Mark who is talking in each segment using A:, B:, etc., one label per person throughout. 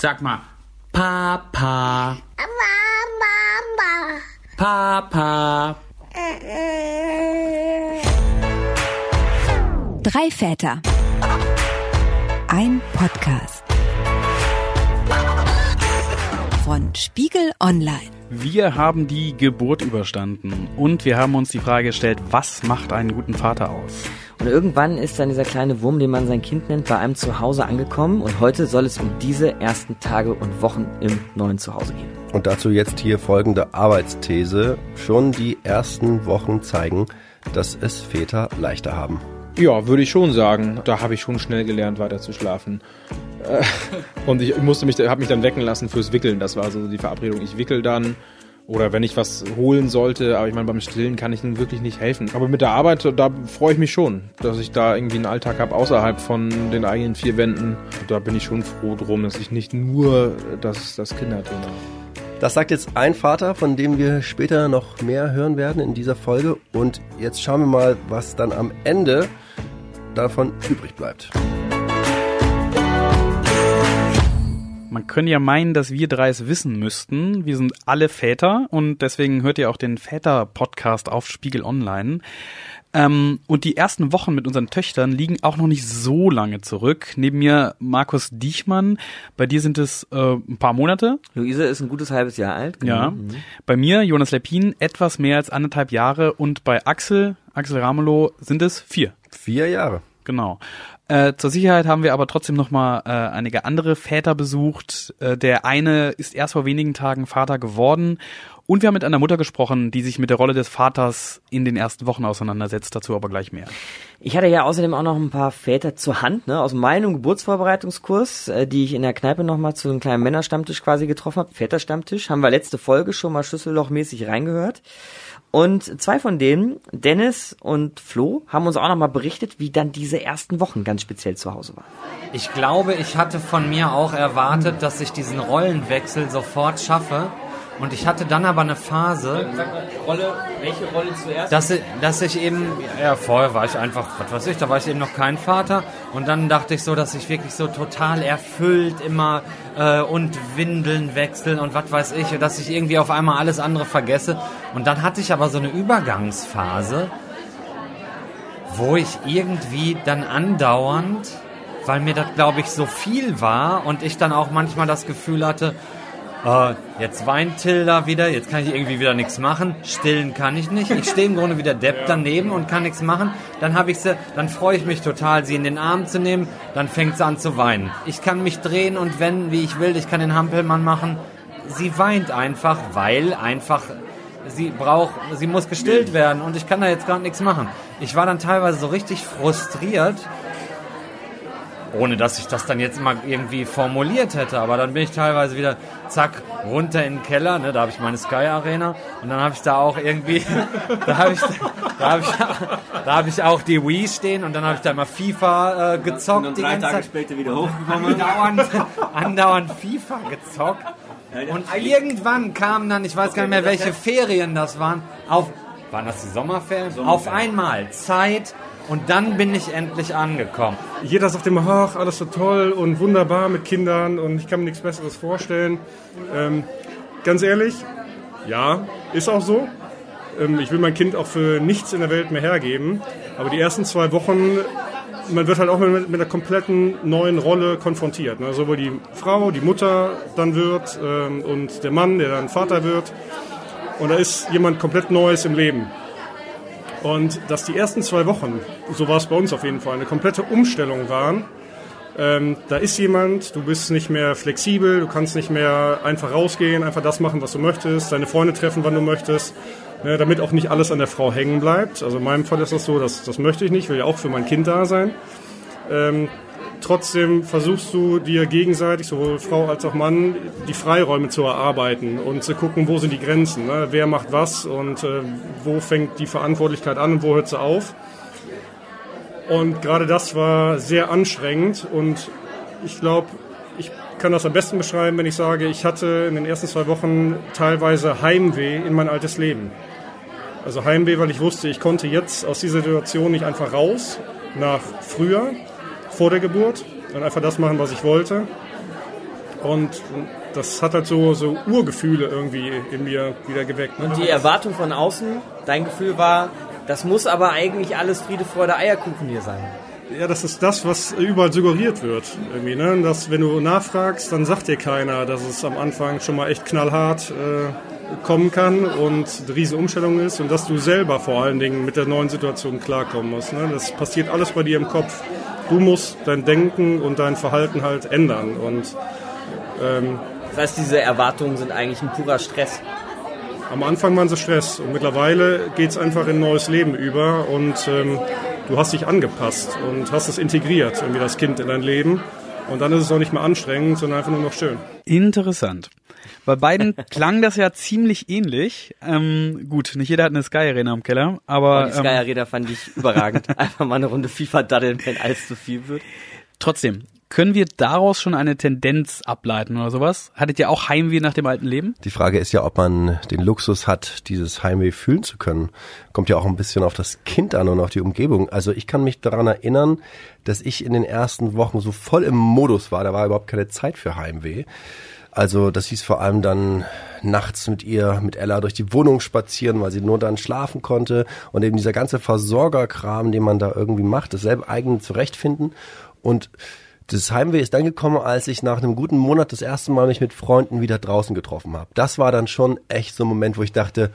A: Sag mal, Papa.
B: Mama.
A: Papa.
C: Drei Väter. Ein Podcast. Von Spiegel Online.
D: Wir haben die Geburt überstanden und wir haben uns die Frage gestellt, was macht einen guten Vater aus?
E: Und irgendwann ist dann dieser kleine Wurm, den man sein Kind nennt, bei einem Zuhause angekommen. Und heute soll es um diese ersten Tage und Wochen im neuen Zuhause gehen.
F: Und dazu jetzt hier folgende Arbeitsthese. Schon die ersten Wochen zeigen, dass es Väter leichter haben.
G: Ja, würde ich schon sagen. Da habe ich schon schnell gelernt, weiter zu schlafen. Äh, Und ich musste mich, habe mich dann wecken lassen fürs Wickeln. Das war so die Verabredung. Ich wickel dann. Oder wenn ich was holen sollte, aber ich meine, beim Stillen kann ich nun wirklich nicht helfen. Aber mit der Arbeit, da freue ich mich schon, dass ich da irgendwie einen Alltag habe außerhalb von den eigenen vier Wänden. Da bin ich schon froh drum, dass ich nicht nur das, das Kinderthema habe.
F: Das sagt jetzt ein Vater, von dem wir später noch mehr hören werden in dieser Folge. Und jetzt schauen wir mal, was dann am Ende davon übrig bleibt.
D: Man könnte ja meinen, dass wir drei es wissen müssten. Wir sind alle Väter und deswegen hört ihr auch den Väter-Podcast auf Spiegel Online. Ähm, und die ersten Wochen mit unseren Töchtern liegen auch noch nicht so lange zurück. Neben mir Markus Diechmann. Bei dir sind es äh, ein paar Monate.
E: Luise ist ein gutes halbes Jahr alt.
D: Ja. Bei mir, Jonas Lepin, etwas mehr als anderthalb Jahre. Und bei Axel, Axel Ramelow, sind es vier.
F: Vier Jahre.
D: Genau. Äh, zur Sicherheit haben wir aber trotzdem noch mal äh, einige andere Väter besucht. Äh, der eine ist erst vor wenigen Tagen Vater geworden. Und wir haben mit einer Mutter gesprochen, die sich mit der Rolle des Vaters in den ersten Wochen auseinandersetzt. Dazu aber gleich mehr.
E: Ich hatte ja außerdem auch noch ein paar Väter zur Hand, ne, aus meinem Geburtsvorbereitungskurs, äh, die ich in der Kneipe nochmal zu einem kleinen Männerstammtisch quasi getroffen habe. Väterstammtisch, haben wir letzte Folge schon mal schlüssellochmäßig reingehört. Und zwei von denen, Dennis und Flo, haben uns auch nochmal berichtet, wie dann diese ersten Wochen ganz speziell zu Hause waren.
A: Ich glaube, ich hatte von mir auch erwartet, dass ich diesen Rollenwechsel sofort schaffe. Und ich hatte dann aber eine Phase,
E: Rolle, welche Rolle zuerst?
A: dass ich, dass ich eben, ja, vorher war ich einfach, was weiß ich, da war ich eben noch kein Vater. Und dann dachte ich so, dass ich wirklich so total erfüllt immer äh, und Windeln wechseln und was weiß ich, dass ich irgendwie auf einmal alles andere vergesse. Und dann hatte ich aber so eine Übergangsphase, wo ich irgendwie dann andauernd, weil mir das, glaube ich, so viel war und ich dann auch manchmal das Gefühl hatte, äh, jetzt weint Tilda wieder, jetzt kann ich irgendwie wieder nichts machen. Stillen kann ich nicht. Ich stehe im Grunde wieder Depp daneben und kann nichts machen. Dann habe ich sie, dann freue ich mich total, sie in den Arm zu nehmen. Dann fängt sie an zu weinen. Ich kann mich drehen und wenden, wie ich will. Ich kann den Hampelmann machen. Sie weint einfach, weil einfach sie braucht, sie muss gestillt werden und ich kann da jetzt gerade nichts machen. Ich war dann teilweise so richtig frustriert, ohne dass ich das dann jetzt mal irgendwie formuliert hätte. Aber dann bin ich teilweise wieder, zack, runter in den Keller, ne, da habe ich meine Sky Arena und dann habe ich da auch irgendwie, da habe ich, da habe ich, da habe ich auch die Wii stehen und dann habe ich da immer FIFA äh, gezockt. die ganze Zeit.
H: später wieder hochgekommen.
A: Andauernd, andauernd FIFA gezockt. Und irgendwann kamen dann, ich weiß gar nicht mehr, welche Ferien das waren, auf, waren das die Sommerferien? Auf einmal Zeit und dann bin ich endlich angekommen.
I: Jeder sagt immer, ach, alles so toll und wunderbar mit Kindern und ich kann mir nichts Besseres vorstellen. Ähm, ganz ehrlich, ja, ist auch so. Ähm, ich will mein Kind auch für nichts in der Welt mehr hergeben. Aber die ersten zwei Wochen, man wird halt auch mit, mit einer kompletten neuen Rolle konfrontiert. Ne? Sowohl die Frau, die Mutter dann wird ähm, und der Mann, der dann Vater wird. Und da ist jemand komplett Neues im Leben. Und dass die ersten zwei Wochen, so war es bei uns auf jeden Fall, eine komplette Umstellung waren. Ähm, da ist jemand, du bist nicht mehr flexibel, du kannst nicht mehr einfach rausgehen, einfach das machen, was du möchtest, deine Freunde treffen, wann du möchtest, ne, damit auch nicht alles an der Frau hängen bleibt. Also in meinem Fall ist das so, das, das möchte ich nicht, ich will ja auch für mein Kind da sein. Ähm, trotzdem versuchst du dir gegenseitig, sowohl Frau als auch Mann, die Freiräume zu erarbeiten und zu gucken, wo sind die Grenzen, ne? wer macht was und äh, wo fängt die Verantwortlichkeit an und wo hört sie auf. Und gerade das war sehr anstrengend und ich glaube, ich kann das am besten beschreiben, wenn ich sage, ich hatte in den ersten zwei Wochen teilweise Heimweh in mein altes Leben. Also Heimweh, weil ich wusste, ich konnte jetzt aus dieser Situation nicht einfach raus nach früher, vor der Geburt und einfach das machen, was ich wollte. Und das hat halt so, so Urgefühle irgendwie in mir wieder geweckt. Ne?
E: Und die Erwartung von außen, dein Gefühl war, das muss aber eigentlich alles Friede, Freude, Eierkuchen hier sein.
I: Ja, das ist das, was überall suggeriert wird. Irgendwie, ne? Dass wenn du nachfragst, dann sagt dir keiner, dass es am Anfang schon mal echt knallhart äh, kommen kann und eine riesige Umstellung ist und dass du selber vor allen Dingen mit der neuen Situation klarkommen musst. Ne? Das passiert alles bei dir im Kopf. Du musst dein Denken und dein Verhalten halt ändern. Und ähm,
E: Das heißt, diese Erwartungen sind eigentlich ein purer Stress.
I: am Anfang waren sie Stress und mittlerweile geht es einfach in ein neues Leben über und ähm, du hast dich angepasst und hast es integriert, irgendwie das Kind in dein Leben. Und dann ist es auch nicht mehr anstrengend, sondern einfach nur noch schön.
D: Interessant. Bei beiden klang das ja ziemlich ähnlich. Ähm, gut, nicht jeder hat eine Sky Arena im Keller, aber
E: Die
D: ähm,
E: Sky Arena fand ich überragend. Einfach mal eine Runde FIFA daddeln, wenn alles zu viel wird.
D: trotzdem, können wir daraus schon eine Tendenz ableiten oder sowas? Hattet ihr auch Heimweh nach dem alten Leben?
F: Die Frage ist ja, ob man den Luxus hat, dieses Heimweh fühlen zu können. Kommt ja auch ein bisschen auf das Kind an und auf die Umgebung. Also ich kann mich daran erinnern, dass ich in den ersten Wochen so voll im Modus war. Da war überhaupt keine Zeit für Heimweh. Also das hieß vor allem dann nachts mit ihr, mit Ella durch die Wohnung spazieren, weil sie nur dann schlafen konnte und eben dieser ganze Versorgerkram, den man da irgendwie macht, das selber eigene zurechtfinden und das Heimweh ist dann gekommen, als ich nach einem guten Monat das erste Mal mich mit Freunden wieder draußen getroffen habe. Das war dann schon echt so ein Moment, wo ich dachte,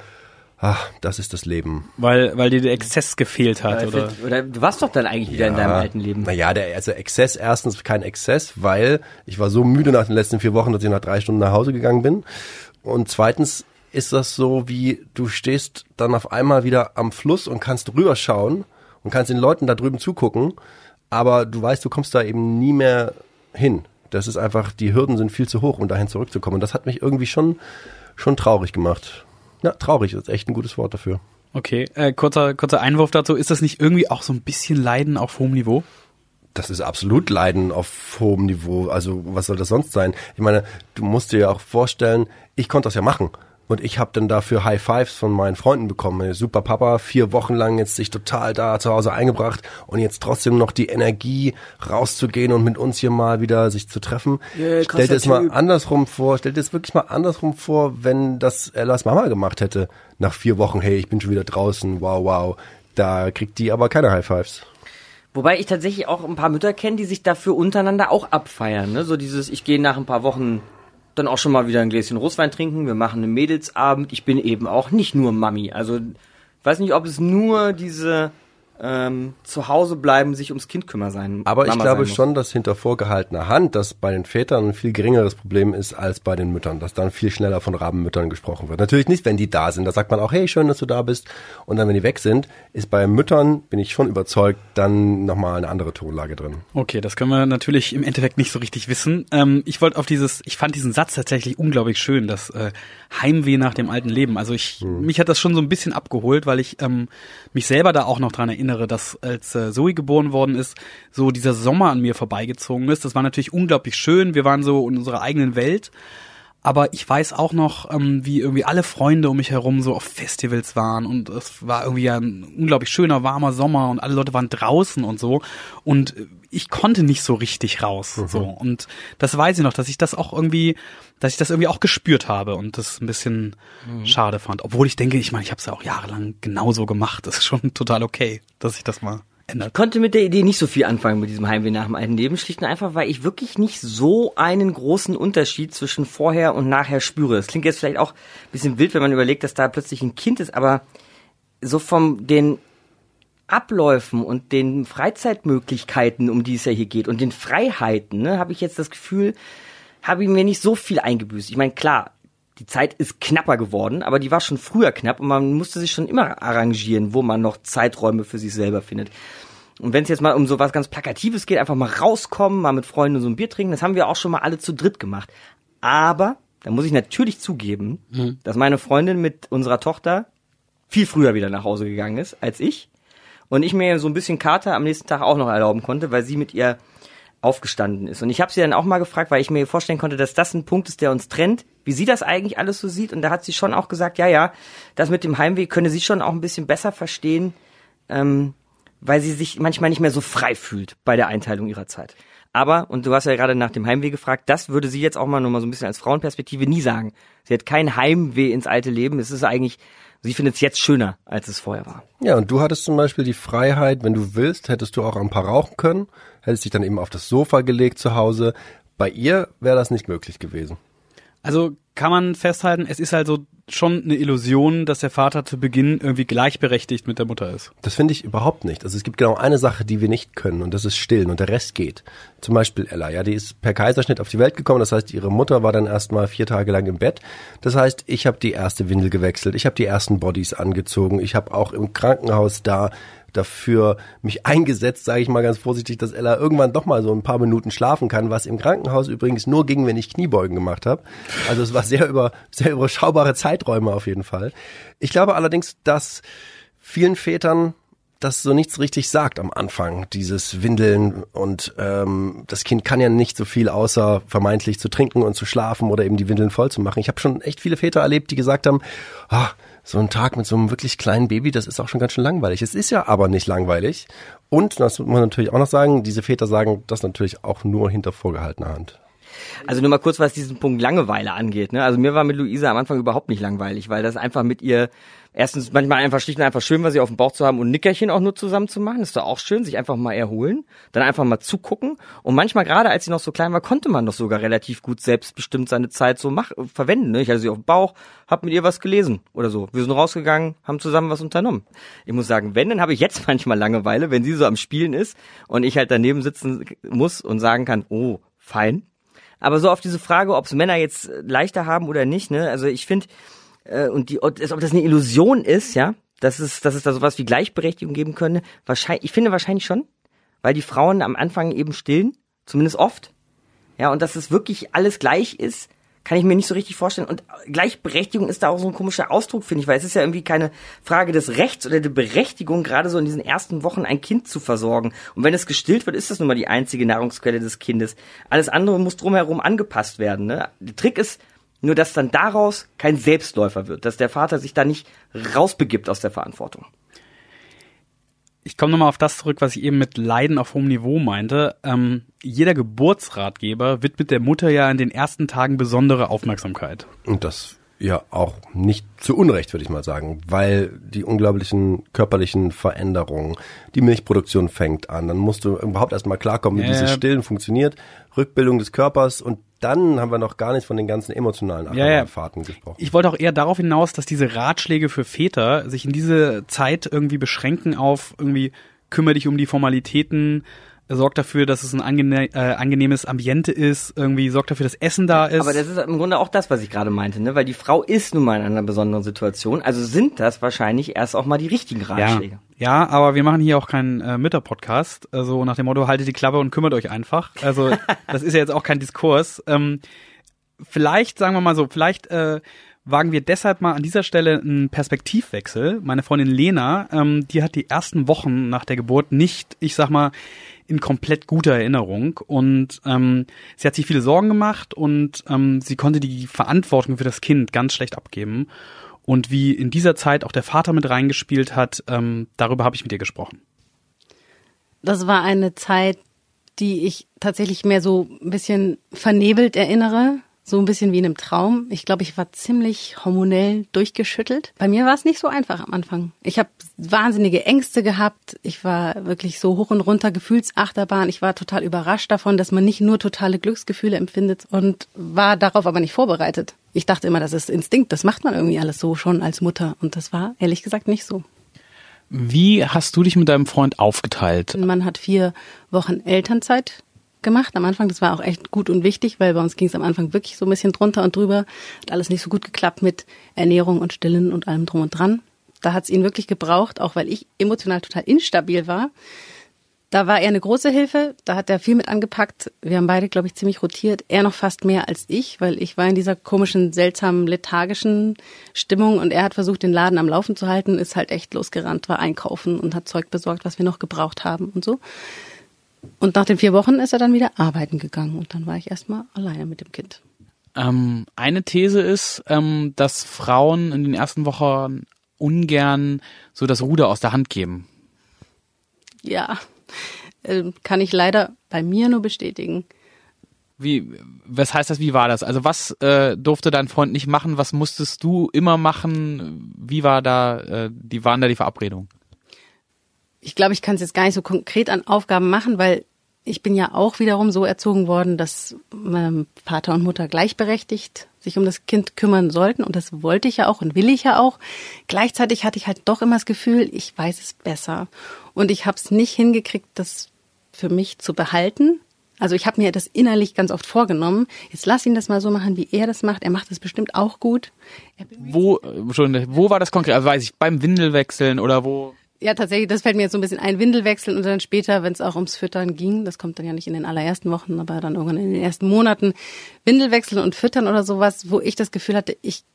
F: ach, das ist das Leben.
D: Weil, weil dir der Exzess gefehlt hat, oder?
E: Oder du warst doch dann eigentlich wieder in deinem alten Leben.
F: Naja, der also Exzess, erstens kein Exzess, weil ich war so müde nach den letzten vier Wochen, dass ich nach drei Stunden nach Hause gegangen bin. Und zweitens ist das so, wie du stehst dann auf einmal wieder am Fluss und kannst rüberschauen und kannst den Leuten da drüben zugucken, aber du weißt, du kommst da eben nie mehr hin. Das ist einfach, die Hürden sind viel zu hoch, um dahin zurückzukommen. Und das hat mich irgendwie schon, schon traurig gemacht. Ja, traurig ist echt ein gutes Wort dafür.
D: Okay, äh, kurzer, kurzer Einwurf dazu. Ist das nicht irgendwie auch so ein bisschen Leiden auf hohem Niveau?
F: Das ist absolut Leiden auf hohem Niveau. Also was soll das sonst sein? Ich meine, du musst dir ja auch vorstellen, ich konnte das ja machen. Und ich habe dann dafür High Fives von meinen Freunden bekommen. Super Papa, vier Wochen lang jetzt sich total da zu Hause eingebracht und jetzt trotzdem noch die Energie rauszugehen und mit uns hier mal wieder sich zu treffen.
E: Yeah,
F: stell dir
E: krasser
F: das mal andersrum vor, stell dir das wirklich mal andersrum vor, wenn das Ellas Mama gemacht hätte. Nach vier Wochen, hey, ich bin schon wieder draußen, wow, wow. Da kriegt die aber keine High Fives.
E: Wobei ich tatsächlich auch ein paar Mütter kenne, die sich dafür untereinander auch abfeiern. Ne? So dieses, ich gehe nach ein paar Wochen dann auch schon mal wieder ein Gläschen Rotwein trinken, wir machen einen Mädelsabend. Ich bin eben auch nicht nur Mami. Also weiß nicht, ob es nur diese ähm, zu Hause bleiben, sich ums Kind kümmern sein.
F: Aber ich
E: Mama
F: glaube
E: sein muss.
F: schon, dass hinter vorgehaltener Hand das bei den Vätern ein viel geringeres Problem ist als bei den Müttern, dass dann viel schneller von Rabenmüttern gesprochen wird. Natürlich nicht, wenn die da sind. Da sagt man auch, hey, schön, dass du da bist. Und dann, wenn die weg sind, ist bei Müttern, bin ich schon überzeugt, dann nochmal eine andere Tonlage drin.
D: Okay, das können wir natürlich im Endeffekt nicht so richtig wissen. Ähm, ich wollte auf dieses, ich fand diesen Satz tatsächlich unglaublich schön, das äh, Heimweh nach dem alten Leben. Also ich, mich hat das schon so ein bisschen abgeholt, weil ich ähm, mich selber da auch noch dran erinnere, dass als äh, Zoe geboren worden ist, so dieser Sommer an mir vorbeigezogen ist. Das war natürlich unglaublich schön. Wir waren so in unserer eigenen Welt. Aber ich weiß auch noch, ähm, wie irgendwie alle Freunde um mich herum so auf Festivals waren und es war irgendwie ein unglaublich schöner, warmer Sommer und alle Leute waren draußen und so. Und ich konnte nicht so richtig raus, so. Und das weiß ich noch, dass ich das auch irgendwie, dass ich das irgendwie auch gespürt habe und das ein bisschen schade fand, obwohl ich denke, ich meine, ich habe es ja auch jahrelang genauso gemacht, das ist schon total okay, dass ich das mal ändert.
E: konnte mit der Idee nicht so viel anfangen mit diesem Heimweh nach dem alten Leben, schlicht und einfach, weil ich wirklich nicht so einen großen Unterschied zwischen vorher und nachher spüre. Das klingt jetzt vielleicht auch ein bisschen wild, wenn man überlegt, dass da plötzlich ein Kind ist, aber so von den Abläufen und den Freizeitmöglichkeiten, um die es ja hier geht, und den Freiheiten, ne, habe ich jetzt das Gefühl, habe ich mir nicht so viel eingebüßt. Ich meine, klar, die Zeit ist knapper geworden, aber die war schon früher knapp und man musste sich schon immer arrangieren, wo man noch Zeiträume für sich selber findet. Und wenn es jetzt mal um so was ganz Plakatives geht, einfach mal rauskommen, mal mit Freunden so ein Bier trinken, das haben wir auch schon mal alle zu dritt gemacht. Aber, da muss ich natürlich zugeben, dass meine Freundin mit unserer Tochter viel früher wieder nach Hause gegangen ist als ich. Und ich mir so ein bisschen Kater am nächsten Tag auch noch erlauben konnte, weil sie mit ihr aufgestanden ist. Und ich habe sie dann auch mal gefragt, weil ich mir vorstellen konnte, dass das ein Punkt ist, der uns trennt, wie sie das eigentlich alles so sieht. Und da hat sie schon auch gesagt, ja, ja, das mit dem Heimweg könne sie schon auch ein bisschen besser verstehen, ähm, weil sie sich manchmal nicht mehr so frei fühlt bei der Einteilung ihrer Zeit. Aber, und du hast ja gerade nach dem Heimweh gefragt, das würde sie jetzt auch mal nur mal so ein bisschen als Frauenperspektive nie sagen. Sie hat kein Heimweh ins alte Leben. Es ist eigentlich, sie findet es jetzt schöner, als es vorher war.
F: Ja, und du hattest zum Beispiel die Freiheit, wenn du willst, hättest du auch ein paar rauchen können, hättest dich dann eben auf das Sofa gelegt zu Hause. Bei ihr wäre das nicht möglich gewesen.
D: Also kann man festhalten, es ist halt so schon eine Illusion, dass der Vater zu Beginn irgendwie gleichberechtigt mit der Mutter ist.
F: Das finde ich überhaupt nicht. Also es gibt genau eine Sache, die wir nicht können und das ist stillen und der Rest geht. Zum Beispiel Ella, ja, die ist per Kaiserschnitt auf die Welt gekommen. Das heißt, ihre Mutter war dann erstmal vier Tage lang im Bett. Das heißt, ich habe die erste Windel gewechselt, ich habe die ersten Bodies angezogen, ich habe auch im Krankenhaus da dafür mich eingesetzt, sage ich mal ganz vorsichtig, dass Ella irgendwann doch mal so ein paar Minuten schlafen kann, was im Krankenhaus übrigens nur ging, wenn ich Kniebeugen gemacht habe. Also es war sehr über sehr überschaubare Zeiträume auf jeden Fall. Ich glaube allerdings, dass vielen Vätern das so nichts richtig sagt am Anfang, dieses Windeln und ähm, das Kind kann ja nicht so viel außer vermeintlich zu trinken und zu schlafen oder eben die Windeln voll zu machen. Ich habe schon echt viele Väter erlebt, die gesagt haben, ah, so ein Tag mit so einem wirklich kleinen Baby, das ist auch schon ganz schön langweilig. Es ist ja aber nicht langweilig. Und, das muss man natürlich auch noch sagen, diese Väter sagen das natürlich auch nur hinter vorgehaltener Hand.
E: Also nur mal kurz, was diesen Punkt Langeweile angeht. Ne? Also mir war mit Luisa am Anfang überhaupt nicht langweilig, weil das einfach mit ihr erstens manchmal einfach schlicht und einfach schön war, sie auf dem Bauch zu haben und Nickerchen auch nur zusammen zu machen. ist doch auch schön, sich einfach mal erholen, dann einfach mal zugucken. Und manchmal, gerade als sie noch so klein war, konnte man doch sogar relativ gut selbstbestimmt seine Zeit so mach, verwenden. Ne? Ich hatte sie auf dem Bauch, hab mit ihr was gelesen oder so. Wir sind rausgegangen, haben zusammen was unternommen. Ich muss sagen, wenn, dann habe ich jetzt manchmal Langeweile, wenn sie so am Spielen ist und ich halt daneben sitzen muss und sagen kann, oh, fein, aber so auf diese Frage, ob es Männer jetzt leichter haben oder nicht, ne? Also ich finde, äh, und die, ob das eine Illusion ist, ja, dass es, dass es da sowas wie Gleichberechtigung geben könnte, wahrscheinlich, ich finde wahrscheinlich schon, weil die Frauen am Anfang eben stillen, zumindest oft. Ja, und dass es wirklich alles gleich ist, kann ich mir nicht so richtig vorstellen. Und Gleichberechtigung ist da auch so ein komischer Ausdruck, finde ich, weil es ist ja irgendwie keine Frage des Rechts oder der Berechtigung, gerade so in diesen ersten Wochen ein Kind zu versorgen. Und wenn es gestillt wird, ist das nun mal die einzige Nahrungsquelle des Kindes. Alles andere muss drumherum angepasst werden. Ne? Der Trick ist nur, dass dann daraus kein Selbstläufer wird, dass der Vater sich da nicht rausbegibt aus der Verantwortung
D: ich komme nochmal auf das zurück, was ich eben mit Leiden auf hohem Niveau meinte. Ähm, jeder Geburtsratgeber widmet der Mutter ja in den ersten Tagen besondere Aufmerksamkeit.
F: Und das ja auch nicht zu Unrecht, würde ich mal sagen, weil die unglaublichen körperlichen Veränderungen, die Milchproduktion fängt an, dann musst du überhaupt erstmal klarkommen, wie ja, dieses Stillen funktioniert, Rückbildung des Körpers und dann haben wir noch gar nicht von den ganzen emotionalen Achterbahnfahrten ja, ja. gesprochen.
D: Ich wollte auch eher darauf hinaus, dass diese Ratschläge für Väter sich in diese Zeit irgendwie beschränken auf irgendwie kümmere dich um die Formalitäten, sorgt dafür, dass es ein angene äh, angenehmes Ambiente ist, irgendwie sorgt dafür, dass Essen da ist.
E: Aber das ist im Grunde auch das, was ich gerade meinte, ne? Weil die Frau ist nun mal in einer besonderen Situation. Also sind das wahrscheinlich erst auch mal die richtigen Ratschläge.
D: Ja, ja aber wir machen hier auch keinen äh, Mütter-Podcast. Also nach dem Motto, haltet die Klappe und kümmert euch einfach. Also das ist ja jetzt auch kein Diskurs. Ähm, vielleicht, sagen wir mal so, vielleicht äh, wagen wir deshalb mal an dieser Stelle einen Perspektivwechsel. Meine Freundin Lena, ähm, die hat die ersten Wochen nach der Geburt nicht, ich sag mal, in komplett guter Erinnerung. Und ähm, sie hat sich viele Sorgen gemacht und ähm, sie konnte die Verantwortung für das Kind ganz schlecht abgeben. Und wie in dieser Zeit auch der Vater mit reingespielt hat, ähm, darüber habe ich mit ihr gesprochen.
B: Das war eine Zeit, die ich tatsächlich mehr so ein bisschen vernebelt erinnere so ein bisschen wie in einem Traum. Ich glaube, ich war ziemlich hormonell durchgeschüttelt. Bei mir war es nicht so einfach am Anfang. Ich habe wahnsinnige Ängste gehabt. Ich war wirklich so hoch und runter Gefühlsachterbahn. Ich war total überrascht davon, dass man nicht nur totale Glücksgefühle empfindet und war darauf aber nicht vorbereitet. Ich dachte immer, das ist Instinkt, das macht man irgendwie alles so schon als Mutter und das war ehrlich gesagt nicht so.
D: Wie hast du dich mit deinem Freund aufgeteilt?
B: Man hat vier Wochen Elternzeit gemacht am Anfang. Das war auch echt gut und wichtig, weil bei uns ging es am Anfang wirklich so ein bisschen drunter und drüber. Hat alles nicht so gut geklappt mit Ernährung und Stillen und allem drum und dran. Da hat es ihn wirklich gebraucht, auch weil ich emotional total instabil war. Da war er eine große Hilfe, da hat er viel mit angepackt. Wir haben beide, glaube ich, ziemlich rotiert. Er noch fast mehr als ich, weil ich war in dieser komischen, seltsamen, lethargischen Stimmung und er hat versucht, den Laden am Laufen zu halten, ist halt echt losgerannt, war einkaufen und hat Zeug besorgt, was wir noch gebraucht haben und so. Und nach den vier Wochen ist er dann wieder arbeiten gegangen und dann war ich erstmal alleine mit dem Kind.
D: Ähm, eine These ist, ähm, dass Frauen in den ersten Wochen ungern so das Ruder aus der Hand geben.
B: Ja, äh, kann ich leider bei mir nur bestätigen.
D: Wie, was heißt das, wie war das? Also was äh, durfte dein Freund nicht machen? Was musstest du immer machen? Wie war da, äh, die waren da die Verabredung?
B: Ich glaube, ich kann es jetzt gar nicht so konkret an Aufgaben machen, weil ich bin ja auch wiederum so erzogen worden, dass ähm, Vater und Mutter gleichberechtigt sich um das Kind kümmern sollten. Und das wollte ich ja auch und will ich ja auch. Gleichzeitig hatte ich halt doch immer das Gefühl, ich weiß es besser. Und ich habe es nicht hingekriegt, das für mich zu behalten. Also ich habe mir das innerlich ganz oft vorgenommen. Jetzt lass ihn das mal so machen, wie er das macht. Er macht das bestimmt auch gut.
D: Wo, äh, schon, wo war das konkret? Also weiß ich, beim Windelwechseln oder wo?
B: Ja, tatsächlich, das fällt mir jetzt so ein bisschen ein. Windel wechseln und dann später, wenn es auch ums Füttern ging, das kommt dann ja nicht in den allerersten Wochen, aber dann irgendwann in den ersten Monaten, Windel wechseln und füttern oder sowas, wo ich das Gefühl hatte, ich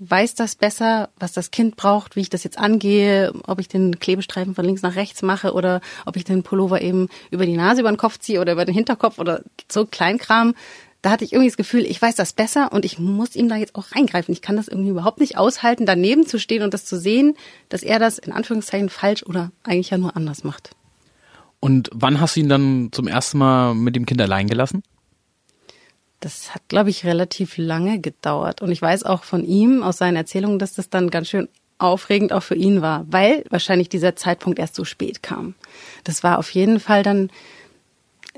B: weiß das besser, was das Kind braucht, wie ich das jetzt angehe, ob ich den Klebestreifen von links nach rechts mache oder ob ich den Pullover eben über die Nase, über den Kopf ziehe oder über den Hinterkopf oder so Kleinkram da hatte ich irgendwie das Gefühl, ich weiß das besser und ich muss ihm da jetzt auch reingreifen. Ich kann das irgendwie überhaupt nicht aushalten, daneben zu stehen und das zu sehen, dass er das in Anführungszeichen falsch oder eigentlich ja nur anders macht.
D: Und wann hast du ihn dann zum ersten Mal mit dem Kind allein gelassen?
B: Das hat, glaube ich, relativ lange gedauert. Und ich weiß auch von ihm aus seinen Erzählungen, dass das dann ganz schön aufregend auch für ihn war, weil wahrscheinlich dieser Zeitpunkt erst so spät kam. Das war auf jeden Fall dann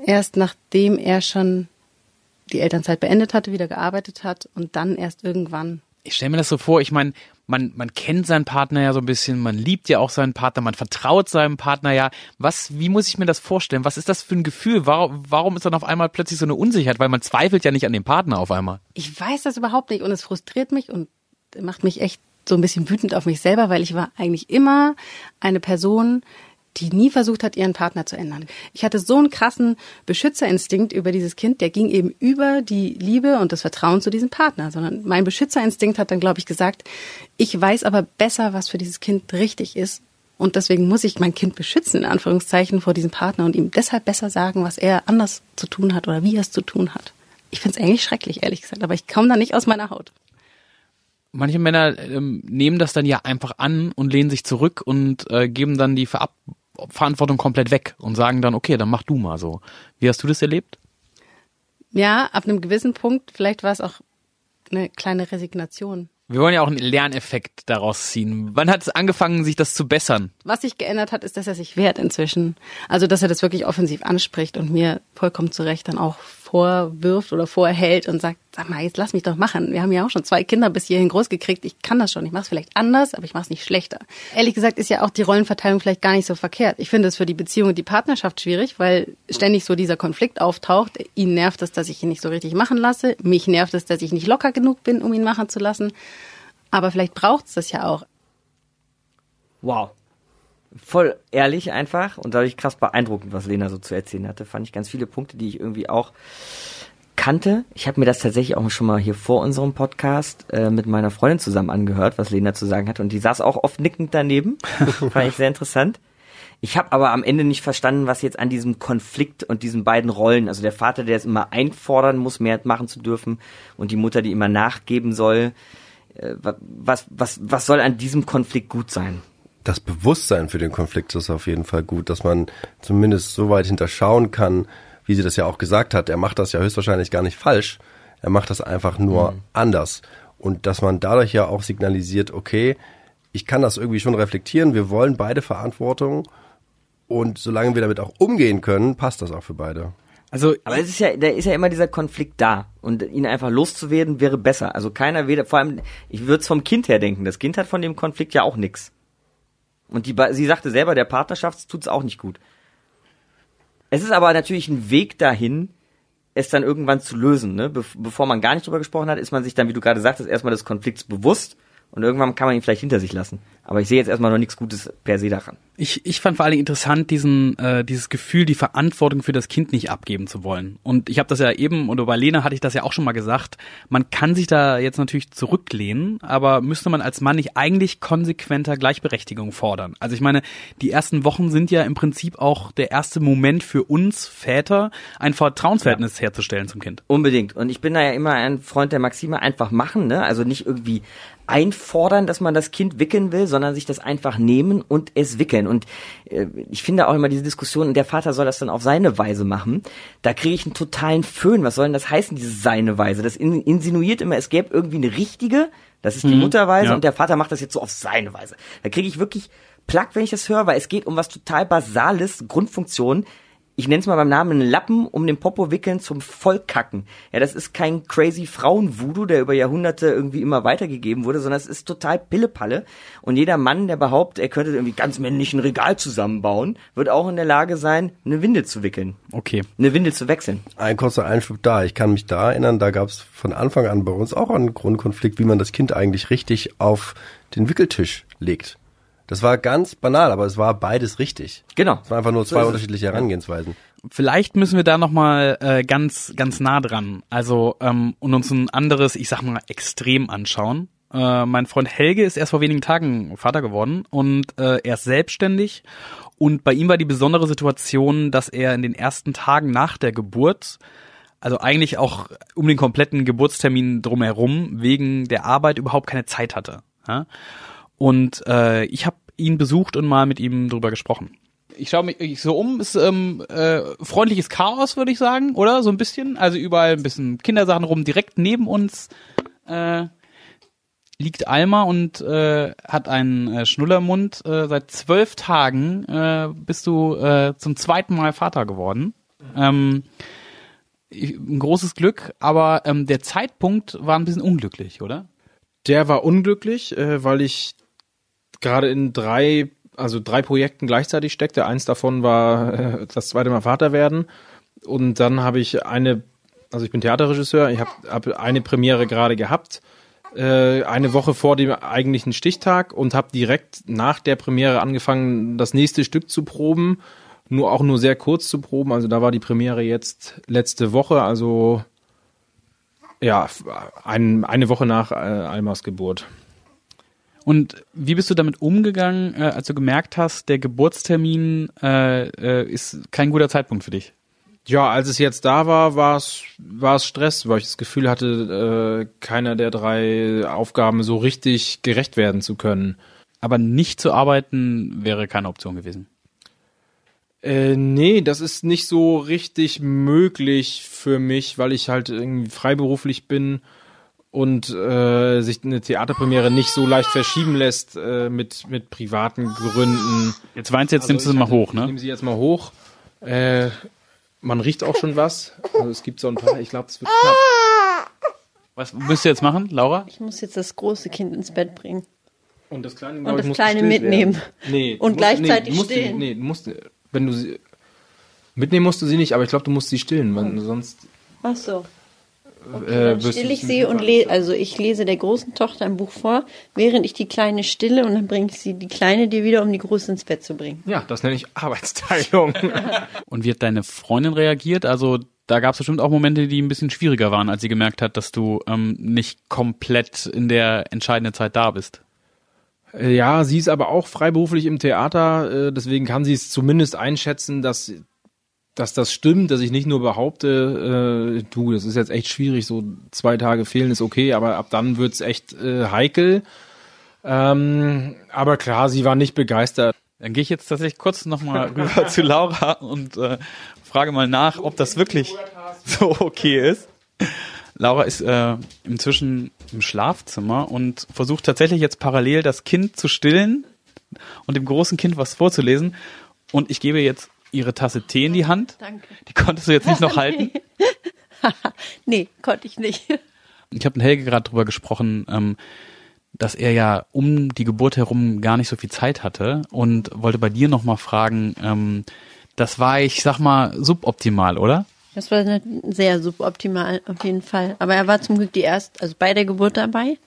B: erst nachdem er schon die Elternzeit beendet hatte, wieder gearbeitet hat und dann erst irgendwann.
D: Ich stelle mir das so vor, ich meine, man, man kennt seinen Partner ja so ein bisschen, man liebt ja auch seinen Partner, man vertraut seinem Partner ja. Was, wie muss ich mir das vorstellen? Was ist das für ein Gefühl? Warum, warum ist dann auf einmal plötzlich so eine Unsicherheit? Weil man zweifelt ja nicht an dem Partner auf einmal.
B: Ich weiß das überhaupt nicht und es frustriert mich und macht mich echt so ein bisschen wütend auf mich selber, weil ich war eigentlich immer eine Person, die nie versucht hat, ihren Partner zu ändern. Ich hatte so einen krassen Beschützerinstinkt über dieses Kind, der ging eben über die Liebe und das Vertrauen zu diesem Partner, sondern mein Beschützerinstinkt hat dann, glaube ich, gesagt, ich weiß aber besser, was für dieses Kind richtig ist. Und deswegen muss ich mein Kind beschützen, in Anführungszeichen, vor diesem Partner und ihm deshalb besser sagen, was er anders zu tun hat oder wie er es zu tun hat. Ich finde es eigentlich schrecklich, ehrlich gesagt, aber ich komme da nicht aus meiner Haut
D: manche Männer ähm, nehmen das dann ja einfach an und lehnen sich zurück und äh, geben dann die Verab Verantwortung komplett weg und sagen dann, okay, dann mach du mal so. Wie hast du das erlebt?
B: Ja, ab einem gewissen Punkt, vielleicht war es auch eine kleine Resignation.
D: Wir wollen ja auch einen Lerneffekt daraus ziehen. Wann hat es angefangen, sich das zu bessern?
B: Was sich geändert hat, ist, dass er sich wehrt inzwischen. Also, dass er das wirklich offensiv anspricht und mir vollkommen zu Recht dann auch vorwirft oder vorhält und sagt, sag mal, jetzt lass mich doch machen. Wir haben ja auch schon zwei Kinder bis hierhin groß gekriegt. Ich kann das schon. Ich mache es vielleicht anders, aber ich mache es nicht schlechter. Ehrlich gesagt ist ja auch die Rollenverteilung vielleicht gar nicht so verkehrt. Ich finde es für die Beziehung und die Partnerschaft schwierig, weil ständig so dieser Konflikt auftaucht. Ihn nervt es, dass ich ihn nicht so richtig machen lasse. Mich nervt es, dass ich nicht locker genug bin, um ihn machen zu lassen. Aber vielleicht braucht es das ja auch.
E: Wow voll ehrlich einfach und dadurch krass beeindruckend, was Lena so zu erzählen hatte. Fand ich ganz viele Punkte, die ich irgendwie auch kannte. Ich habe mir das tatsächlich auch schon mal hier vor unserem Podcast äh, mit meiner Freundin zusammen angehört, was Lena zu sagen hat. Und die saß auch oft nickend daneben. Fand ich sehr interessant. Ich habe aber am Ende nicht verstanden, was jetzt an diesem Konflikt und diesen beiden Rollen, also der Vater, der es immer einfordern muss, mehr machen zu dürfen, und die Mutter, die immer nachgeben soll, äh, was, was, was soll an diesem Konflikt gut sein?
F: Das Bewusstsein für den Konflikt ist auf jeden Fall gut, dass man zumindest so weit hinterschauen kann, wie sie das ja auch gesagt hat. Er macht das ja höchstwahrscheinlich gar nicht falsch. Er macht das einfach nur mhm. anders. Und dass man dadurch ja auch signalisiert, okay, ich kann das irgendwie schon reflektieren. Wir wollen beide Verantwortung. Und solange wir damit auch umgehen können, passt das auch für beide.
E: Also, aber es ist ja, da ist ja immer dieser Konflikt da und ihn einfach loszuwerden wäre besser. Also keiner weder, vor allem, ich würde es vom Kind her denken. Das Kind hat von dem Konflikt ja auch nichts. Und die, sie sagte selber, der Partnerschaft tut's auch nicht gut. Es ist aber natürlich ein Weg dahin, es dann irgendwann zu lösen. Ne? Be bevor man gar nicht drüber gesprochen hat, ist man sich dann, wie du gerade sagtest, erstmal des Konflikts bewusst und irgendwann kann man ihn vielleicht hinter sich lassen. Aber ich sehe jetzt erstmal noch nichts Gutes per se daran.
D: Ich, ich fand vor allen Dingen interessant, diesen, äh, dieses Gefühl, die Verantwortung für das Kind nicht abgeben zu wollen. Und ich habe das ja eben, oder bei Lena hatte ich das ja auch schon mal gesagt, man kann sich da jetzt natürlich zurücklehnen, aber müsste man als Mann nicht eigentlich konsequenter Gleichberechtigung fordern? Also ich meine, die ersten Wochen sind ja im Prinzip auch der erste Moment für uns Väter, ein Vertrauensverhältnis ja. herzustellen zum Kind.
E: Unbedingt. Und ich bin da ja immer ein Freund der Maxime, einfach machen, ne? Also nicht irgendwie einfordern, dass man das Kind wickeln will, sondern sich das einfach nehmen und es wickeln. Und äh, ich finde auch immer diese Diskussion, der Vater soll das dann auf seine Weise machen. Da kriege ich einen totalen Föhn. Was soll denn das heißen, diese seine Weise? Das in, insinuiert immer, es gäbe irgendwie eine richtige, das ist die Mutterweise
D: ja.
E: und der Vater macht das jetzt so auf seine Weise. Da kriege ich wirklich Plack, wenn ich das höre, weil es geht um was total Basales, Grundfunktion. Ich nenne es mal beim Namen einen Lappen um den Popo wickeln zum Vollkacken. Ja, das ist kein crazy Frauen-Voodoo, der über Jahrhunderte irgendwie immer weitergegeben wurde, sondern es ist total Pillepalle. Und jeder Mann, der behauptet, er könnte irgendwie ganz männlich ein Regal zusammenbauen, wird auch in der Lage sein, eine Windel zu wickeln.
D: Okay.
E: Eine Windel zu wechseln.
F: Ein kurzer Einschub da. Ich kann mich da erinnern, da gab es von Anfang an bei uns auch einen Grundkonflikt, wie man das Kind eigentlich richtig auf den Wickeltisch legt. Das war ganz banal, aber es war beides richtig.
E: Genau.
F: Es waren einfach nur
E: So
F: zwei
E: es.
F: unterschiedliche Herangehensweisen.
D: Vielleicht müssen wir da noch mal äh, ganz ganz nah dran. Also ähm, und uns ein anderes, ich sag mal, Extrem anschauen. Äh, mein Freund Helge ist erst vor wenigen Tagen Vater geworden und äh, er ist selbstständig. Und bei ihm war die besondere Situation, dass er in den ersten Tagen nach der Geburt, also eigentlich auch um den kompletten Geburtstermin drumherum, wegen der Arbeit überhaupt keine Zeit hatte. Ja? Und äh, ich habe ihn besucht und mal mit ihm drüber gesprochen. Ich schaue mich ich so um, ist ähm, äh, freundliches Chaos, würde ich sagen, oder? So ein bisschen. Also überall ein bisschen Kindersachen rum. Direkt neben uns äh, liegt Alma und äh, hat einen äh, Schnullermund. Äh, seit zwölf Tagen äh, bist du äh, zum zweiten Mal Vater geworden. Ähm, ich- ein großes Glück, aber ähm, der Zeitpunkt war ein bisschen unglücklich, oder?
G: Der war unglücklich, äh, weil ich gerade in drei, also drei Projekten gleichzeitig steckte. Eins davon war äh, das zweite Mal Vater werden. Und dann habe ich eine, also ich bin Theaterregisseur, ich habe hab eine Premiere gerade gehabt, äh, eine Woche vor dem eigentlichen Stichtag und habe direkt nach der Premiere angefangen, das nächste Stück zu proben. Nur auch nur sehr kurz zu proben. Also da war die Premiere jetzt letzte Woche, also ja, ein, eine Woche nach äh, Almas Geburt.
D: Und wie bist du damit umgegangen, äh, als du gemerkt hast, der Geburtstermin äh, äh, ist kein guter Zeitpunkt für dich?
G: Ja, als es jetzt da war, war es war es Stress, weil ich das Gefühl hatte, äh, keiner der drei Aufgaben so richtig gerecht werden zu können.
D: Aber nicht zu arbeiten wäre keine Option gewesen.
G: Äh, nee, das ist nicht so richtig möglich für mich, weil ich halt irgendwie freiberuflich bin und äh, sich eine Theaterpremiere nicht so leicht verschieben lässt äh, mit mit privaten Gründen.
D: Jetzt weinst du, jetzt nimmst du sie
G: ich
D: mal hoch,
G: Ich
D: ne?
G: nehme sie jetzt mal hoch. Äh, man riecht auch schon was. Also es gibt so ein paar, ich glaube, es wird knapp.
D: Was müsst ihr jetzt machen, Laura?
B: Ich muss jetzt das große Kind ins Bett bringen.
G: Und das kleine,
B: Und
G: ich,
B: das
G: muss
B: Kleine mitnehmen.
G: Werden. Nee,
B: Und
G: musst-
B: gleichzeitig
G: nee, musst
B: stillen.
G: Nee, du musst, wenn du sie, mitnehmen musst du sie nicht, aber ich glaube, du musst sie stillen, weil sonst,
B: Ach so.
G: Äh,
B: Dann
G: wirst
B: stille
G: du
B: ich sie und lese, also ich lese der großen Tochter ein Buch vor, während ich die Kleine stille und dann bringe ich sie, die Kleine dir wieder, um die Große ins Bett zu bringen.
G: Ja, das nenne ich Arbeitsteilung.
D: Und wie hat deine Freundin reagiert? Also da gab es bestimmt auch Momente, die ein bisschen schwieriger waren, als sie gemerkt hat, dass du ähm, nicht komplett in der entscheidenden Zeit da bist.
G: Äh, ja, sie ist aber auch freiberuflich im Theater, äh, deswegen kann sie es zumindest einschätzen, dass dass das stimmt, dass ich nicht nur behaupte, äh, du, das ist jetzt echt schwierig, so zwei Tage fehlen ist okay, aber ab dann wird's echt äh, heikel. Ähm, aber klar, sie war nicht begeistert.
D: Dann gehe ich jetzt tatsächlich kurz nochmal rüber zu Laura und äh, frage mal nach, ob das wirklich so okay ist. Laura ist äh, inzwischen im Schlafzimmer und versucht tatsächlich jetzt parallel das Kind zu stillen und dem großen Kind was vorzulesen. Und ich gebe jetzt ihre Tasse Tee in die Hand.
B: Danke.
D: Die konntest du jetzt nicht noch halten.
B: Nee, konnte ich nicht.
D: Ich habe mit Helge gerade drüber gesprochen, ähm, dass er ja um die Geburt herum gar nicht so viel Zeit hatte und wollte bei dir nochmal fragen, ähm, das war, ich sag mal, suboptimal, oder?
B: Das war sehr suboptimal auf jeden Fall. Aber er war zum Glück die erste, also bei der Geburt dabei.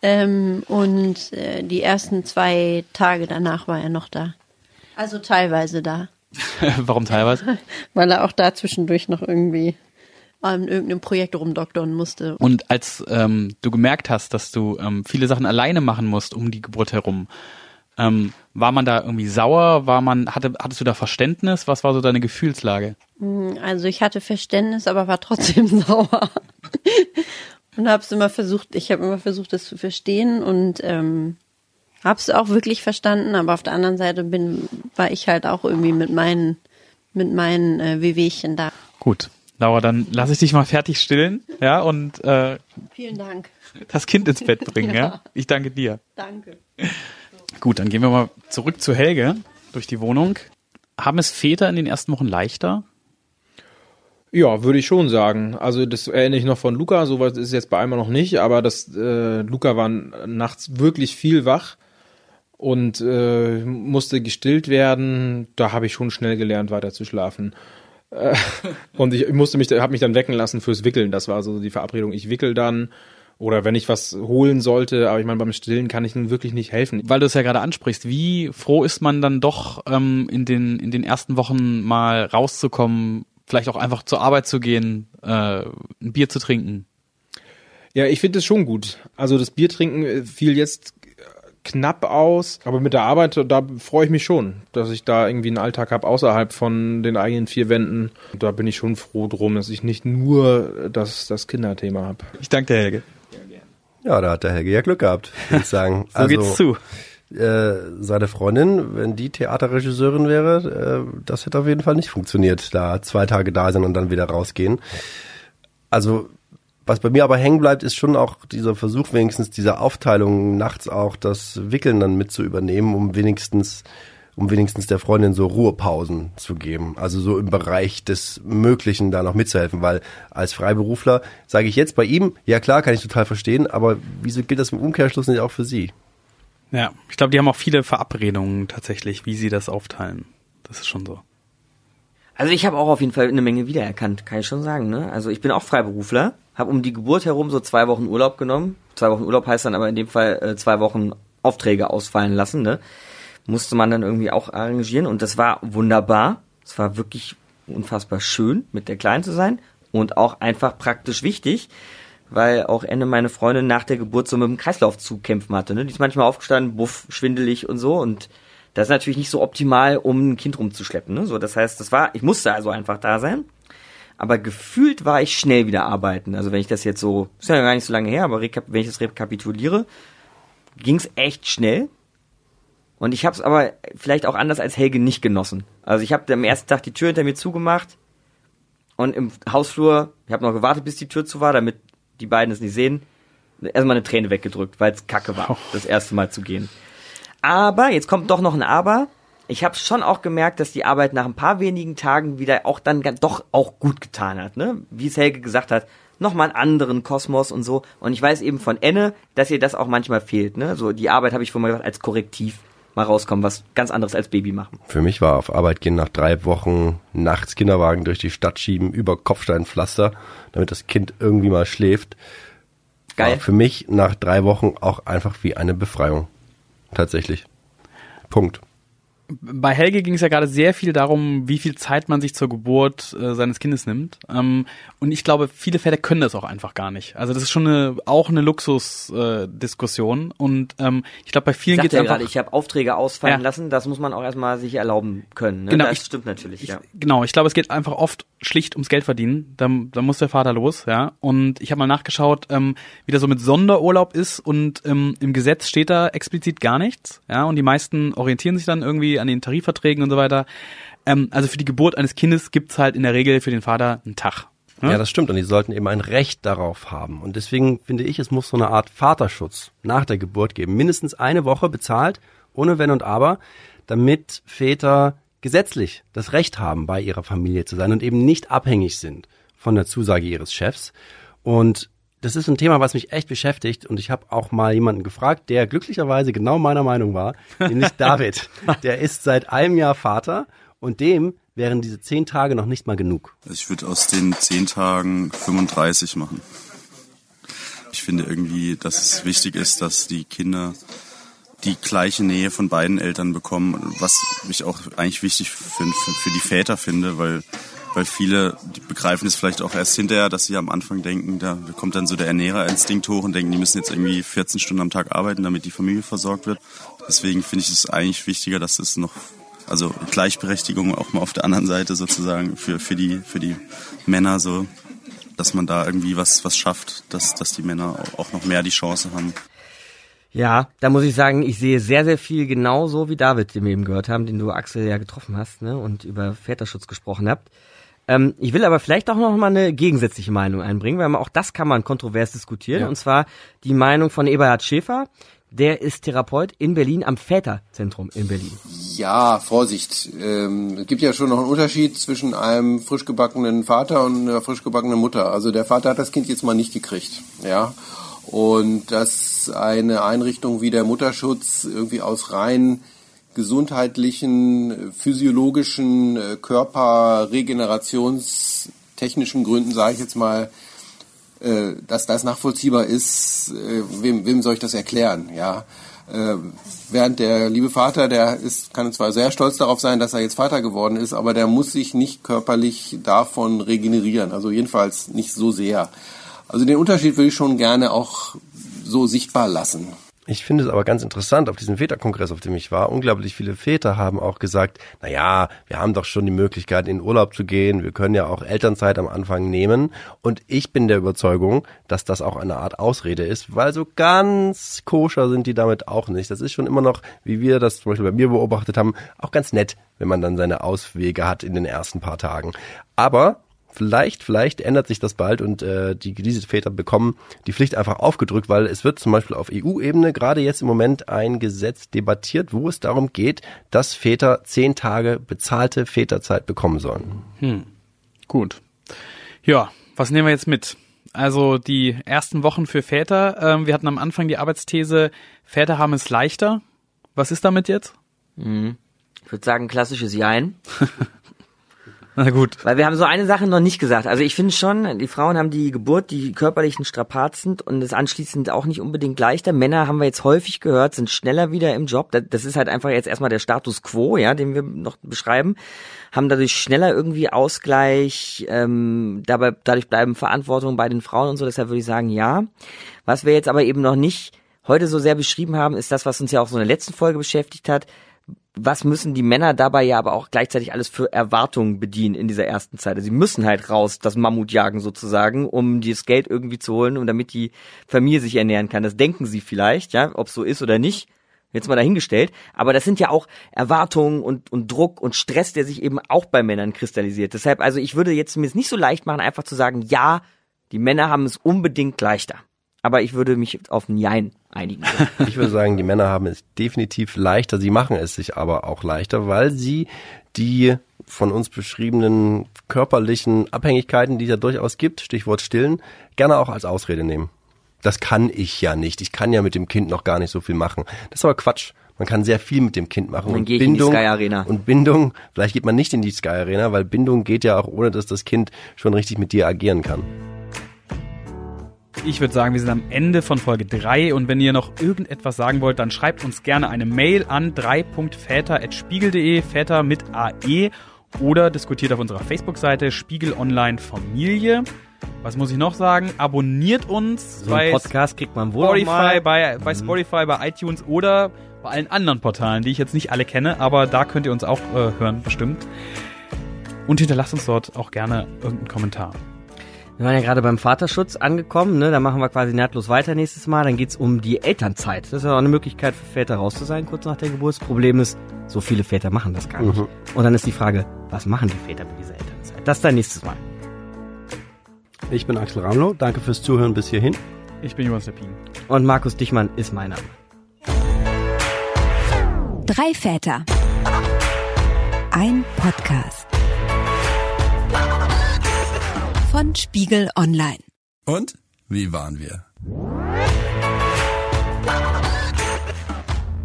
B: Ähm, und äh, die ersten zwei Tage danach war er noch da. Also teilweise da.
D: Warum teilweise?
B: Weil er auch da zwischendurch noch irgendwie an irgendeinem Projekt rumdoktern musste.
D: Und als ähm, du gemerkt hast, dass du ähm, viele Sachen alleine machen musst um die Geburt herum, ähm, war man da irgendwie sauer? War man, hatte, hattest du da Verständnis? Was war so deine Gefühlslage?
B: Also ich hatte Verständnis, aber war trotzdem sauer. und habe es immer versucht, ich habe immer versucht, das zu verstehen und ähm,
H: hab's auch wirklich verstanden, aber auf der anderen Seite bin, war ich halt auch irgendwie mit meinen, mit meinen äh, Wehwehchen da.
D: Gut. Laura, dann lass ich dich mal fertig stillen, ja, und äh,
H: Vielen Dank.
D: das Kind ins Bett bringen, ja.
H: Ja.
D: Ich danke dir.
H: Danke.
D: Gut, dann gehen wir mal zurück zu Helge durch die Wohnung. Haben es Väter in den ersten Wochen leichter?
G: Ja, würde ich schon sagen. Also das erinnere ich noch von Luca, sowas ist jetzt bei einmal noch nicht, aber das äh, Luca war nachts wirklich viel wach und äh, musste gestillt werden. Da habe ich schon schnell gelernt, weiter zu schlafen. Äh, und ich musste mich, habe mich dann wecken lassen fürs Wickeln. Das war so die Verabredung. Ich wickel dann oder wenn ich was holen sollte, aber ich meine, beim Stillen kann ich nun wirklich nicht helfen.
D: Weil du es ja gerade ansprichst, wie froh ist man dann doch ähm, in den in den ersten Wochen mal rauszukommen, vielleicht auch einfach zur Arbeit zu gehen, äh, ein Bier zu trinken?
G: Ja, ich finde es schon gut. Also das Biertrinken äh, fiel jetzt knapp aus, aber mit der Arbeit, da freue ich mich schon, dass ich da irgendwie einen Alltag habe außerhalb von den eigenen vier Wänden. Da bin ich schon froh drum, dass ich nicht nur das, das Kinderthema habe.
D: Ich danke dir, Helge.
F: Ja, da hat der Helge ja Glück gehabt, würde ich sagen.
D: So geht's zu.
F: Äh, seine Freundin, wenn die Theaterregisseurin wäre, äh, das hätte auf jeden Fall nicht funktioniert. Da zwei Tage da sein und dann wieder rausgehen. Also, was bei mir aber hängen bleibt, ist schon auch dieser Versuch, wenigstens diese Aufteilung nachts auch das Wickeln dann mit zu übernehmen, um wenigstens um wenigstens der Freundin so Ruhepausen zu geben. Also so im Bereich des Möglichen da noch mitzuhelfen, weil als Freiberufler sage ich jetzt bei ihm, ja klar, kann ich total verstehen, aber wieso gilt das im Umkehrschluss nicht auch für Sie?
D: Ja, ich glaube, die haben auch viele Verabredungen tatsächlich, wie sie das aufteilen. Das ist schon so.
E: Also ich habe auch auf jeden Fall eine Menge wiedererkannt, kann ich schon sagen. Ne? Also ich bin auch Freiberufler, habe um die Geburt herum so zwei Wochen Urlaub genommen. Zwei Wochen Urlaub heißt dann aber in dem Fall äh, zwei Wochen Aufträge ausfallen lassen. Ne? Musste man dann irgendwie auch arrangieren und das war wunderbar. Es war wirklich unfassbar schön, mit der Kleinen zu sein und auch einfach praktisch wichtig, weil auch Ende meine Freundin nach der Geburt so mit dem Kreislauf zu kämpfen hatte. Ne? Die ist manchmal aufgestanden, buff, schwindelig und so und das ist natürlich nicht so optimal, um ein Kind rumzuschleppen. Ne? So, das heißt, das war, ich musste also einfach da sein. Aber gefühlt war ich schnell wieder arbeiten. Also wenn ich das jetzt so, ist ja gar nicht so lange her, aber wenn ich das rekapituliere, ging's echt schnell. Und ich habe es aber vielleicht auch anders als Helge nicht genossen. Also ich habe am ersten Tag die Tür hinter mir zugemacht und im Hausflur, ich habe noch gewartet, bis die Tür zu war, damit die beiden es nicht sehen, erstmal eine Träne weggedrückt, weil es kacke war, das erste Mal zu gehen. Aber, jetzt kommt doch noch ein Aber. Ich habe schon auch gemerkt, dass die Arbeit nach ein paar wenigen Tagen wieder auch dann doch auch gut getan hat. Ne? Wie es Helge gesagt hat, nochmal einen anderen Kosmos und so. Und ich weiß eben von Enne, dass ihr das auch manchmal fehlt. Ne? So die Arbeit habe ich vorhin mal gesagt, als Korrektiv mal rauskommen, was ganz anderes als Baby machen.
F: Für mich war auf Arbeit gehen nach drei Wochen nachts Kinderwagen durch die Stadt schieben, über Kopfsteinpflaster, damit das Kind irgendwie mal schläft.
E: Geil.
F: War für mich nach drei Wochen auch einfach wie eine Befreiung. Tatsächlich. Punkt.
D: Bei Helge ging es ja gerade sehr viel darum, wie viel Zeit man sich zur Geburt äh, seines Kindes nimmt. Ähm, und ich glaube, viele Väter können das auch einfach gar nicht. Also das ist schon eine, auch eine Luxusdiskussion. Äh, und ähm, ich glaube, bei vielen geht es
E: ja
D: einfach.
E: gerade, ich habe Aufträge ausfallen
D: Ja.
E: lassen, das muss man auch erstmal sich erlauben können. Ne?
D: Genau,
E: das
D: ich-
E: stimmt natürlich,
D: Ich,
E: ja.
D: Genau, ich glaube, es geht einfach oft schlicht ums Geld verdienen. Da, da muss der Vater los, ja. Und ich habe mal nachgeschaut, ähm, wie das so mit Sonderurlaub ist und ähm, im Gesetz steht da explizit gar nichts, ja. Und die meisten orientieren sich dann irgendwie an den Tarifverträgen und so weiter. Ähm, also für die Geburt eines Kindes gibt's halt in der Regel für den Vater einen Tag. ne?
F: Ja, das stimmt. Und die sollten eben ein Recht darauf haben. Und deswegen finde ich, es muss so eine Art Vaterschutz nach der Geburt geben. Mindestens eine Woche bezahlt, ohne Wenn und Aber, damit Väter gesetzlich das Recht haben, bei ihrer Familie zu sein und eben nicht abhängig sind von der Zusage ihres Chefs. Und das ist ein Thema, was mich echt beschäftigt. Und ich habe auch mal jemanden gefragt, der glücklicherweise genau meiner Meinung war, nämlich David. Der ist seit einem Jahr Vater und dem wären diese zehn Tage noch nicht mal genug.
J: Ich würde aus den 10 Tagen 35 machen. Ich finde irgendwie, dass es wichtig ist, dass die Kinder die gleiche Nähe von beiden Eltern bekommen, was ich auch eigentlich wichtig für, für, für die Väter finde, weil, weil viele begreifen es vielleicht auch erst hinterher, dass sie am Anfang denken, da kommt dann so der Ernährerinstinkt hoch und denken, die müssen jetzt irgendwie 14 Stunden am Tag arbeiten, damit die Familie versorgt wird. Deswegen finde ich es eigentlich wichtiger, dass es noch also Gleichberechtigung auch mal auf der anderen Seite sozusagen für, für, die, für die Männer so, dass man da irgendwie was, was schafft, dass, dass die Männer auch noch mehr die Chance haben.
E: Ja, da muss ich sagen, ich sehe sehr, sehr viel genauso wie David, den wir eben gehört haben, den du Axel ja getroffen hast ne, und über Väterschutz gesprochen habt. Ähm, ich will aber vielleicht auch noch mal eine gegensätzliche Meinung einbringen, weil auch das kann man kontrovers diskutieren.
F: Ja.
E: Und zwar die Meinung von Eberhard Schäfer. Der ist Therapeut in Berlin am Väterzentrum in Berlin.
K: Ja, Vorsicht. Ähm, es gibt ja schon noch einen Unterschied zwischen einem frisch gebackenen Vater und einer frisch gebackenen Mutter. Also der Vater hat das Kind jetzt mal nicht gekriegt, ja. Und dass eine Einrichtung wie der Mutterschutz irgendwie aus rein gesundheitlichen, physiologischen, äh, Körperregenerationstechnischen Gründen, sage ich jetzt mal, äh, dass das nachvollziehbar ist, äh, wem, wem soll ich das erklären, ja? Äh, während der liebe Vater, der ist, kann zwar sehr stolz darauf sein, dass er jetzt Vater geworden ist, aber der muss sich nicht körperlich davon regenerieren, also jedenfalls nicht so sehr. Also den Unterschied würde ich schon gerne auch so sichtbar lassen.
F: Ich finde es aber ganz interessant, auf diesem Väterkongress, auf dem ich war, unglaublich viele Väter haben auch gesagt, na ja, wir haben doch schon die Möglichkeit, in Urlaub zu gehen, wir können ja auch Elternzeit am Anfang nehmen. Und ich bin der Überzeugung, dass das auch eine Art Ausrede ist, weil so ganz koscher sind die damit auch nicht. Das ist schon immer noch, wie wir das zum Beispiel bei mir beobachtet haben, auch ganz nett, wenn man dann seine Auswege hat in den ersten paar Tagen. Aber Vielleicht, vielleicht ändert sich das bald und äh, die diese Väter bekommen die Pflicht einfach aufgedrückt, weil es wird zum Beispiel auf EU-Ebene gerade jetzt im Moment ein Gesetz debattiert, wo es darum geht, dass Väter zehn Tage bezahlte Väterzeit bekommen sollen.
D: Hm. Gut. Ja, was nehmen wir jetzt mit? Also die ersten Wochen für Väter. Ähm, wir hatten am Anfang die Arbeitsthese, Väter haben es leichter. Was ist damit jetzt?
E: Mhm. Ich würde sagen, klassisches Jein.
D: Na gut.
E: Weil wir haben so eine Sache noch nicht gesagt. Also ich finde schon, die Frauen haben die Geburt, die körperlichen Strapazen und das anschließend auch nicht unbedingt leichter. Männer haben wir jetzt häufig gehört, sind schneller wieder im Job. Das- Das ist halt einfach jetzt erstmal der Status quo, ja, den wir noch beschreiben. Haben dadurch schneller irgendwie Ausgleich, ähm, dabei, dadurch bleiben Verantwortung bei den Frauen und so. Deshalb würde ich sagen, ja. Was wir jetzt aber eben noch nicht heute so sehr beschrieben haben, ist das, was uns ja auch so in der letzten Folge beschäftigt hat was müssen die Männer dabei ja aber auch gleichzeitig alles für Erwartungen bedienen in dieser ersten Zeit? Also sie müssen halt raus, das Mammut jagen sozusagen, um das Geld irgendwie zu holen und damit die Familie sich ernähren kann. Das denken sie vielleicht, ja, ob so ist oder nicht. Jetzt mal dahingestellt. Aber das sind ja auch Erwartungen und, und Druck und Stress, der sich eben auch bei Männern kristallisiert. Deshalb, also ich würde jetzt mir es nicht so leicht machen, einfach zu sagen, ja, die Männer haben es unbedingt leichter. Aber ich würde mich auf ein Jein einigen.
F: Ich würde sagen, die Männer haben es definitiv leichter, sie machen es sich aber auch leichter, weil sie die von uns beschriebenen körperlichen Abhängigkeiten, die es ja durchaus gibt, Stichwort Stillen, gerne auch als Ausrede nehmen. Das kann ich ja nicht. Ich kann ja mit dem Kind noch gar nicht so viel machen. Das ist aber Quatsch. Man kann sehr viel mit dem Kind machen.
E: Dann
F: und
E: gehe ich in die
F: Bindung
E: Sky Arena.
F: und Bindung, vielleicht geht man nicht in die Sky Arena, weil Bindung geht ja auch ohne, dass das Kind schon richtig mit dir agieren kann.
D: Ich würde sagen, wir sind am Ende von Folge 3 und wenn ihr noch irgendetwas sagen wollt, dann schreibt uns gerne eine Mail an 3.väter.spiegel.de, Väter mit AE oder diskutiert auf unserer Facebook-Seite Spiegel Online Familie. Was muss ich noch sagen? Abonniert uns
E: So einen Podcast kriegt man wohl
D: Spotify,
E: mal.
D: bei, bei Spotify, bei iTunes oder bei allen anderen Portalen, die ich jetzt nicht alle kenne, aber da könnt ihr uns auch äh, hören, bestimmt. Und hinterlasst uns dort auch gerne irgendeinen Kommentar.
E: Wir waren ja gerade beim Vaterschutz angekommen, ne? Da machen wir quasi nahtlos weiter nächstes Mal. Dann geht's um die Elternzeit. Das ist ja auch eine Möglichkeit für Väter raus zu sein, kurz nach der Geburt. Das Problem ist, so viele Väter machen das gar nicht.
F: Mhm.
E: Und dann ist die Frage, was machen die Väter mit dieser Elternzeit? Das dann nächstes Mal.
F: Ich bin Axel Ramlow. Danke fürs Zuhören bis hierhin.
D: Ich bin Jonas Lepin.
E: Und Markus Dichmann ist mein Name.
C: Drei Väter. Ein Podcast. Von Spiegel Online.
L: Und wie waren wir?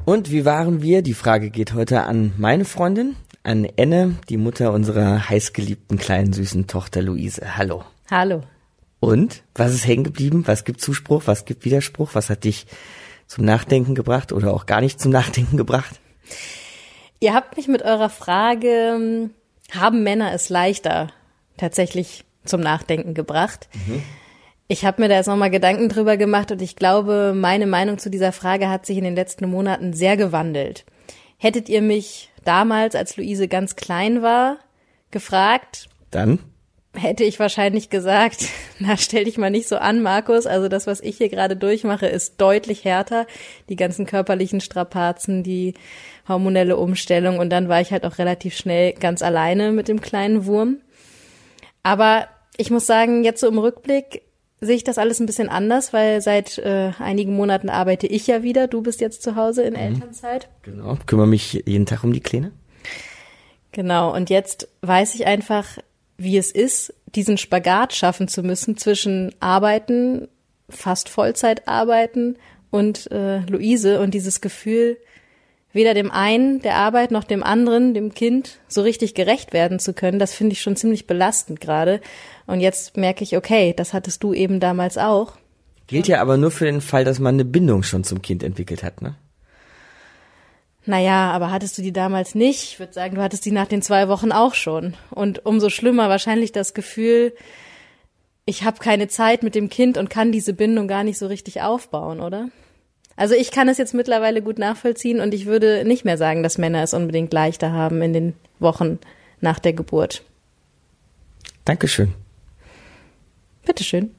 E: Und wie waren wir? Die Frage geht heute an meine Freundin, an Enne, die Mutter unserer heißgeliebten kleinen süßen Tochter Luise. Hallo.
H: Hallo.
E: Und? Was ist hängen geblieben? Was gibt Zuspruch? Was gibt Widerspruch? Was hat dich zum Nachdenken gebracht oder auch gar nicht zum Nachdenken gebracht?
H: Ihr habt mich mit eurer Frage, ähm, haben Männer es leichter, tatsächlich zum Nachdenken gebracht. Ich habe mir da jetzt nochmal Gedanken drüber gemacht und ich glaube, meine Meinung zu dieser Frage hat sich in den letzten Monaten sehr gewandelt. Hättet ihr mich damals, als Luise ganz klein war, gefragt,
E: Dann?
H: hätte ich wahrscheinlich gesagt, na stell dich mal nicht so an, Markus. Also das, was ich hier gerade durchmache, ist deutlich härter. Die ganzen körperlichen Strapazen, die hormonelle Umstellung und dann war ich halt auch relativ schnell ganz alleine mit dem kleinen Wurm. Aber ich muss sagen, jetzt so im Rückblick sehe ich das alles ein bisschen anders, weil seit äh, einigen Monaten arbeite ich ja wieder. Du bist jetzt zu Hause in mhm. Elternzeit.
E: Genau, kümmere mich jeden Tag um die Kleine.
H: Genau, und jetzt weiß ich einfach, wie es ist, diesen Spagat schaffen zu müssen zwischen Arbeiten, fast Vollzeit arbeiten und äh, Luise und dieses Gefühl, weder dem einen der Arbeit noch dem anderen, dem Kind, so richtig gerecht werden zu können, das finde ich schon ziemlich belastend gerade. Und jetzt merke ich, okay, das hattest du eben damals auch.
E: Gilt ja aber nur für den Fall, dass man eine Bindung schon zum Kind entwickelt hat, ne?
H: Naja, aber hattest du die damals nicht? Ich würde sagen, du hattest die nach den zwei Wochen auch schon. Und umso schlimmer wahrscheinlich das Gefühl, ich habe keine Zeit mit dem Kind und kann diese Bindung gar nicht so richtig aufbauen, oder? Also ich kann es jetzt mittlerweile gut nachvollziehen und ich würde nicht mehr sagen, dass Männer es unbedingt leichter haben in den Wochen nach der Geburt.
E: Dankeschön.
H: Bitteschön.